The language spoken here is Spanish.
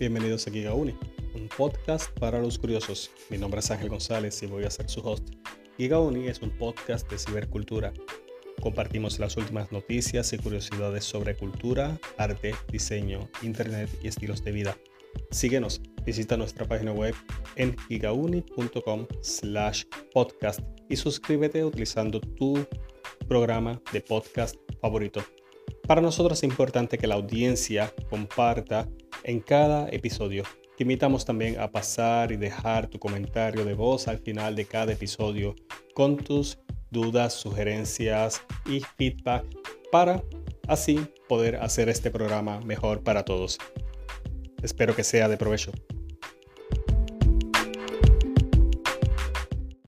bienvenidos a Gigauni, un podcast para los curiosos. Mi nombre es Ángel González y voy a ser su host. Gigauni es un podcast de cibercultura. Compartimos las últimas noticias y curiosidades sobre cultura, arte, diseño, internet y estilos de vida. Síguenos, visita nuestra página web en gigauni.com slash podcast y suscríbete utilizando tu programa de podcast favorito. Para nosotros es importante que la audiencia comparta en cada episodio. Te invitamos también a pasar y dejar tu comentario de voz al final de cada episodio con tus dudas, sugerencias y feedback para así poder hacer este programa mejor para todos. Espero que sea de provecho.